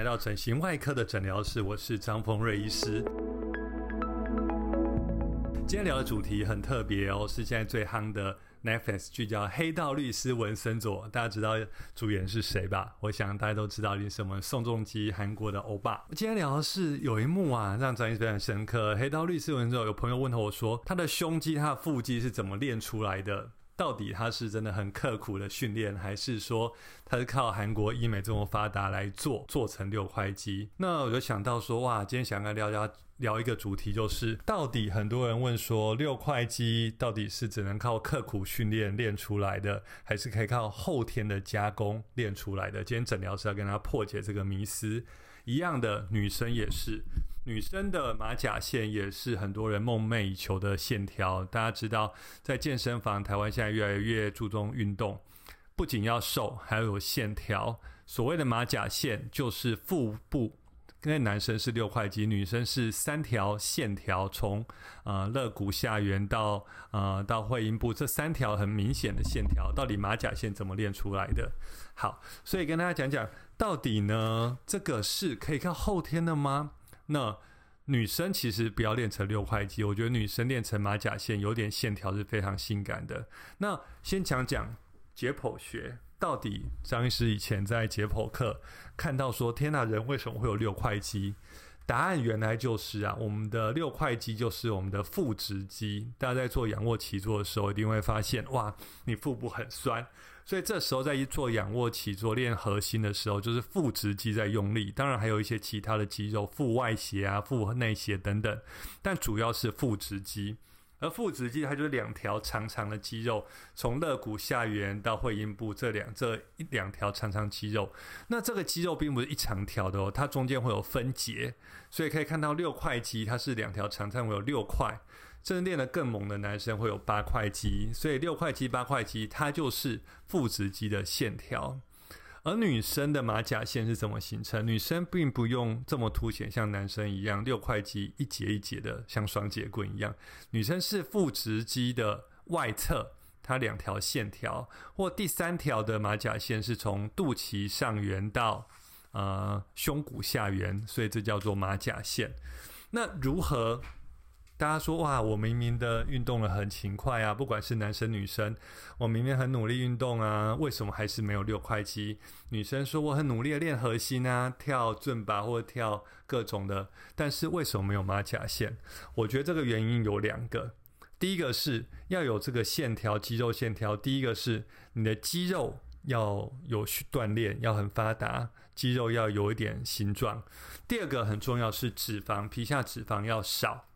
来到整形外科的诊疗室，我是张峰瑞医师。今天聊的主题很特别哦，是现在最夯的 Netflix 剧叫《黑道律师文森佐》。大家知道主演是谁吧？我想大家都知道，你什么宋仲基，韩国的欧巴。今天聊的是有一幕啊，让张医师非常深刻。《黑道律师文森佐》有朋友问我说，他的胸肌、他的腹肌是怎么练出来的？到底他是真的很刻苦的训练，还是说他是靠韩国医美这么发达来做做成六块肌？那我就想到说，哇，今天想跟聊聊聊一个主题，就是到底很多人问说，六块肌到底是只能靠刻苦训练练出来的，还是可以靠后天的加工练出来的？今天诊疗是要跟他破解这个迷思。一样的，女生也是。女生的马甲线也是很多人梦寐以求的线条。大家知道，在健身房，台湾现在越来越注重运动，不仅要瘦，还要有线条。所谓的马甲线，就是腹部，因为男生是六块肌，女生是三条线条，从呃肋骨下缘到呃到会阴部，这三条很明显的线条，到底马甲线怎么练出来的？好，所以跟大家讲讲，到底呢，这个是可以靠后天的吗？那女生其实不要练成六块肌，我觉得女生练成马甲线有点线条是非常性感的。那先讲讲解剖学，到底张医师以前在解剖课看到说，天呐，人为什么会有六块肌？答案原来就是啊，我们的六块肌就是我们的腹直肌。大家在做仰卧起坐的时候，一定会发现，哇，你腹部很酸。所以这时候在一做仰卧起坐练核心的时候，就是腹直肌在用力，当然还有一些其他的肌肉，腹外斜啊、腹内斜等等，但主要是腹直肌。而腹直肌它就是两条长长的肌肉，从肋骨下缘到会阴部这两这一两条长长肌肉。那这个肌肉并不是一长条的哦，它中间会有分节，所以可以看到六块肌，它是两条长长，会有六块。真正练得更猛的男生会有八块肌，所以六块肌、八块肌，它就是腹直肌的线条。而女生的马甲线是怎么形成？女生并不用这么凸显，像男生一样六块肌一节一节的，像双节棍一样。女生是腹直肌的外侧，它两条线条，或第三条的马甲线是从肚脐上缘到呃胸骨下缘，所以这叫做马甲线。那如何？大家说哇，我明明的运动的很勤快啊，不管是男生女生，我明明很努力运动啊，为什么还是没有六块肌？女生说我很努力的练核心啊，跳尊巴或者跳各种的，但是为什么没有马甲线？我觉得这个原因有两个，第一个是要有这个线条，肌肉线条；第一个是你的肌肉要有锻炼，要很发达，肌肉要有一点形状；第二个很重要是脂肪，皮下脂肪要少。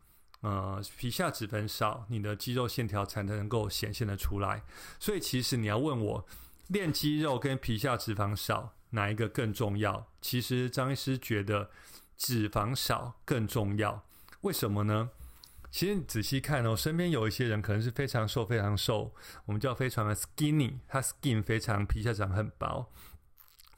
呃，皮下脂肪少，你的肌肉线条才能够显现的出来。所以，其实你要问我练肌肉跟皮下脂肪少哪一个更重要？其实张医师觉得脂肪少更重要。为什么呢？其实你仔细看哦，身边有一些人可能是非常瘦，非常瘦，我们叫非常的 skinny，他 skin 非常皮下长很薄。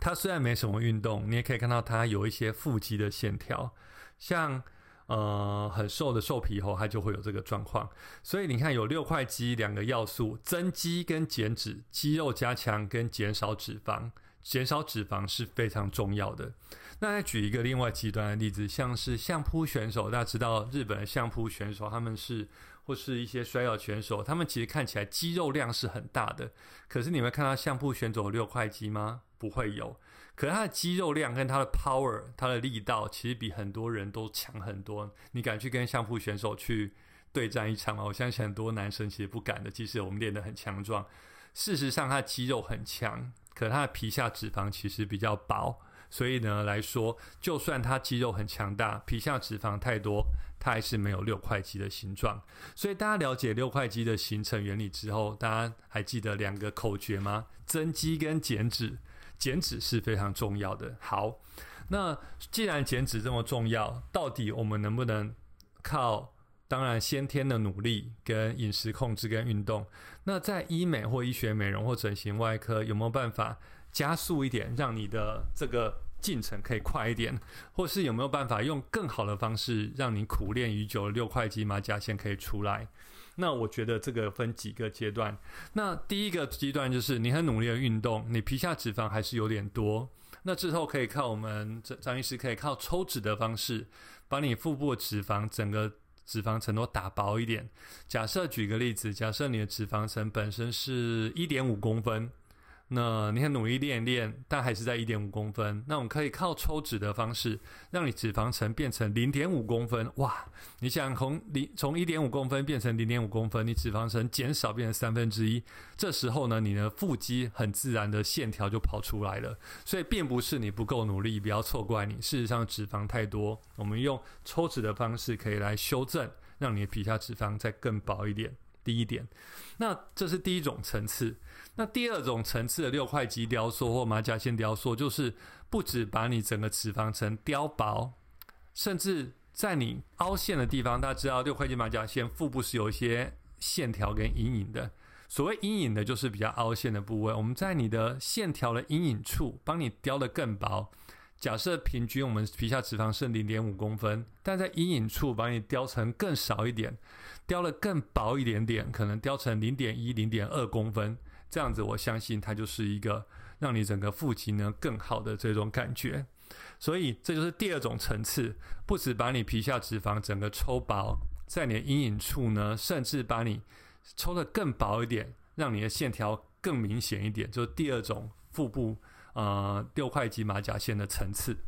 他虽然没什么运动，你也可以看到他有一些腹肌的线条，像。呃，很瘦的瘦皮猴，它就会有这个状况。所以你看，有六块肌两个要素：增肌跟减脂，肌肉加强跟减少脂肪。减少脂肪是非常重要的。那再举一个另外极端的例子，像是相扑选手，大家知道日本的相扑选手，他们是或是一些摔跤选手，他们其实看起来肌肉量是很大的。可是你会看到相扑选手有六块肌吗？不会有。可是他的肌肉量跟他的 power，他的力道，其实比很多人都强很多。你敢去跟相扑选手去对战一场吗？我相信很多男生其实不敢的。即使我们练得很强壮，事实上他的肌肉很强。可他的皮下脂肪其实比较薄，所以呢来说，就算他肌肉很强大，皮下脂肪太多，他还是没有六块肌的形状。所以大家了解六块肌的形成原理之后，大家还记得两个口诀吗？增肌跟减脂，减脂是非常重要的。好，那既然减脂这么重要，到底我们能不能靠？当然，先天的努力跟饮食控制跟运动，那在医美或医学美容或整形外科有没有办法加速一点，让你的这个进程可以快一点？或是有没有办法用更好的方式，让你苦练已久的六块肌马甲线可以出来？那我觉得这个分几个阶段。那第一个阶段就是你很努力的运动，你皮下脂肪还是有点多。那之后可以靠我们张张医师可以靠抽脂的方式，把你腹部脂肪整个脂肪层都打薄一点。假设举个例子，假设你的脂肪层本身是一点五公分。那你很努力练一练，但还是在一点五公分。那我们可以靠抽脂的方式，让你脂肪层变成零点五公分。哇！你想从零从一点五公分变成零点五公分，你脂肪层减少变成三分之一。这时候呢，你的腹肌很自然的线条就跑出来了。所以并不是你不够努力，不要错怪你。事实上脂肪太多，我们用抽脂的方式可以来修正，让你的皮下脂肪再更薄一点。第一点，那这是第一种层次。那第二种层次的六块肌雕塑或马甲线雕塑，就是不止把你整个脂肪层雕薄，甚至在你凹陷的地方，大家知道六块肌马甲线腹部是有一些线条跟阴影的。所谓阴影的，就是比较凹陷的部位。我们在你的线条的阴影处，帮你雕的更薄。假设平均我们皮下脂肪是零点五公分，但在阴影处把你雕成更少一点，雕了更薄一点点，可能雕成零点一、零点二公分，这样子我相信它就是一个让你整个腹肌呢更好的这种感觉。所以这就是第二种层次，不止把你皮下脂肪整个抽薄，在你的阴影处呢，甚至把你抽的更薄一点，让你的线条更明显一点，就是第二种腹部。呃，六块级马甲线的层次。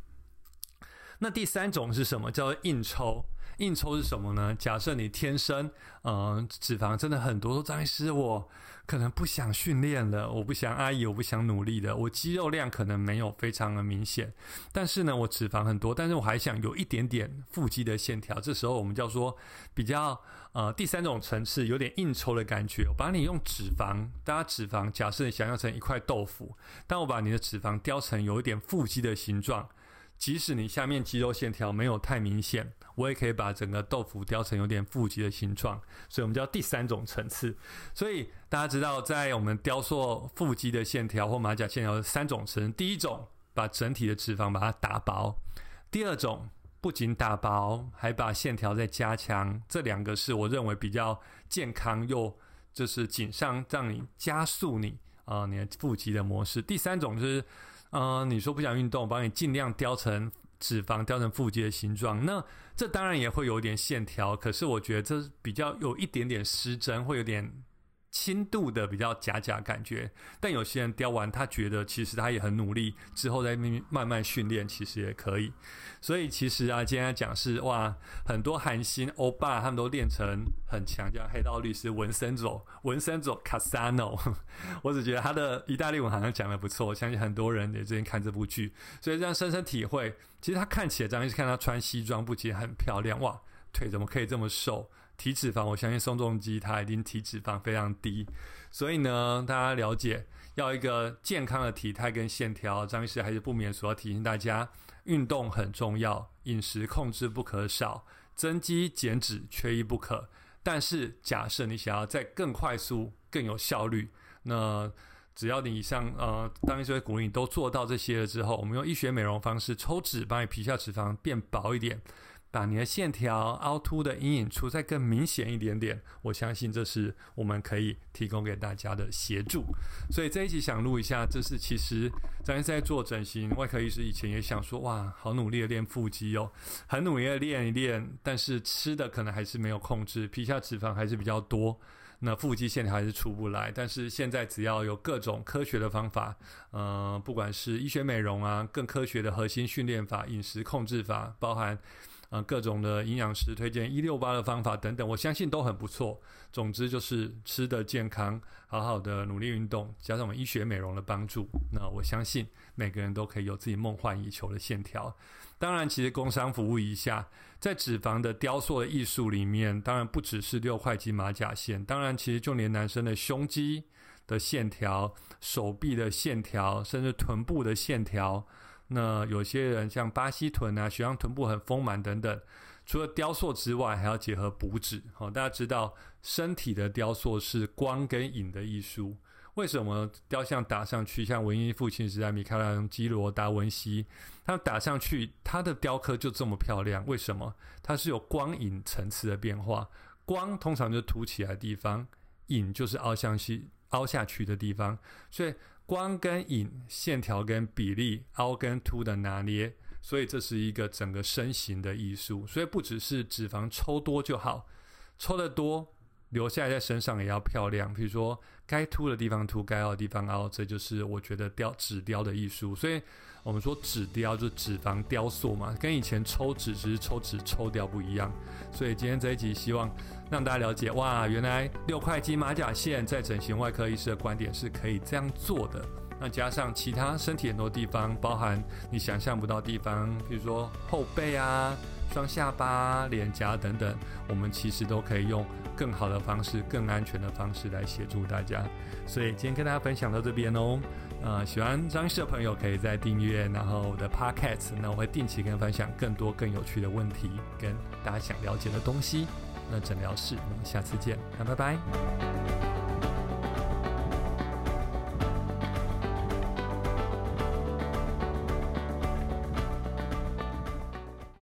那第三种是什么？叫做硬抽。硬抽是什么呢？假设你天生，嗯，脂肪真的很多，说张医师，我可能不想训练了，我不想阿姨，我不想努力的，我肌肉量可能没有非常的明显，但是呢，我脂肪很多，但是我还想有一点点腹肌的线条。这时候我们叫做比较，呃，第三种层次有点硬抽的感觉。我把你用脂肪，大家脂肪，假设你想象成一块豆腐，但我把你的脂肪雕成有一点腹肌的形状。即使你下面肌肉线条没有太明显，我也可以把整个豆腐雕成有点腹肌的形状，所以我们叫第三种层次。所以大家知道，在我们雕塑腹肌的线条或马甲线条三种层，第一种把整体的脂肪把它打薄，第二种不仅打薄，还把线条再加强，这两个是我认为比较健康又就是锦上让你加速你啊你的腹肌的模式。第三种就是。嗯，你说不想运动，我帮你尽量雕成脂肪，雕成腹肌的形状，那这当然也会有点线条，可是我觉得这比较有一点点失真，会有点。轻度的比较假假感觉，但有些人雕完，他觉得其实他也很努力，之后再慢慢训练，其实也可以。所以其实啊，今天讲是哇，很多韩星欧巴他们都练成很强，叫黑道律师文森佐，文森佐卡萨诺。我只觉得他的意大利文好像讲的不错，我相信很多人也最近看这部剧，所以这样深深体会，其实他看起来，张医师看他穿西装，不仅很漂亮哇。腿怎么可以这么瘦？体脂肪，我相信宋仲基他一定体脂肪非常低。所以呢，大家了解要一个健康的体态跟线条，张医师还是不免说要提醒大家，运动很重要，饮食控制不可少，增肌减脂缺一不可。但是，假设你想要再更快速、更有效率，那只要你以上呃，当医师会鼓励你都做到这些了之后，我们用医学美容方式抽脂，把你皮下脂肪变薄一点。把你的线条凹凸的阴影处再更明显一点点，我相信这是我们可以提供给大家的协助。所以这一期想录一下，这是其实咱在做整形外科医师以前也想说，哇，好努力的练腹肌哦，很努力的练一练，但是吃的可能还是没有控制，皮下脂肪还是比较多，那腹肌线条还是出不来。但是现在只要有各种科学的方法，呃，不管是医学美容啊，更科学的核心训练法、饮食控制法，包含。啊，各种的营养师推荐一六八的方法等等，我相信都很不错。总之就是吃的健康，好好的努力运动，加上我们医学美容的帮助，那我相信每个人都可以有自己梦幻以求的线条。当然，其实工商服务一下，在脂肪的雕塑的艺术里面，当然不只是六块肌马甲线，当然其实就连男生的胸肌的线条、手臂的线条，甚至臀部的线条。那有些人像巴西臀啊，喜欢臀部很丰满等等，除了雕塑之外，还要结合补脂。好，大家知道身体的雕塑是光跟影的艺术。为什么雕像打上去，像文艺复兴时代米开朗基罗、达文西，他打上去，他的雕刻就这么漂亮？为什么？它是有光影层次的变化。光通常就凸起来的地方，影就是凹向去、凹下去的地方，所以。光跟影、线条跟比例、凹跟凸的拿捏，所以这是一个整个身形的艺术。所以不只是脂肪抽多就好，抽的多。留下来在身上也要漂亮，比如说该凸的地方凸，该凹的地方凹，这就是我觉得雕纸雕的艺术。所以我们说纸雕就是脂肪雕塑嘛，跟以前抽脂只是抽脂抽掉不一样。所以今天这一集希望让大家了解，哇，原来六块肌马甲线在整形外科医师的观点是可以这样做的。那加上其他身体很多地方，包含你想象不到地方，比如说后背啊。双下巴、脸颊等等，我们其实都可以用更好的方式、更安全的方式来协助大家。所以今天跟大家分享到这边哦。呃，喜欢张医师的朋友可以在订阅，然后我的 Podcast，那我会定期跟分享更多更有趣的问题，跟大家想了解的东西。那诊疗室，我们下次见，那拜拜。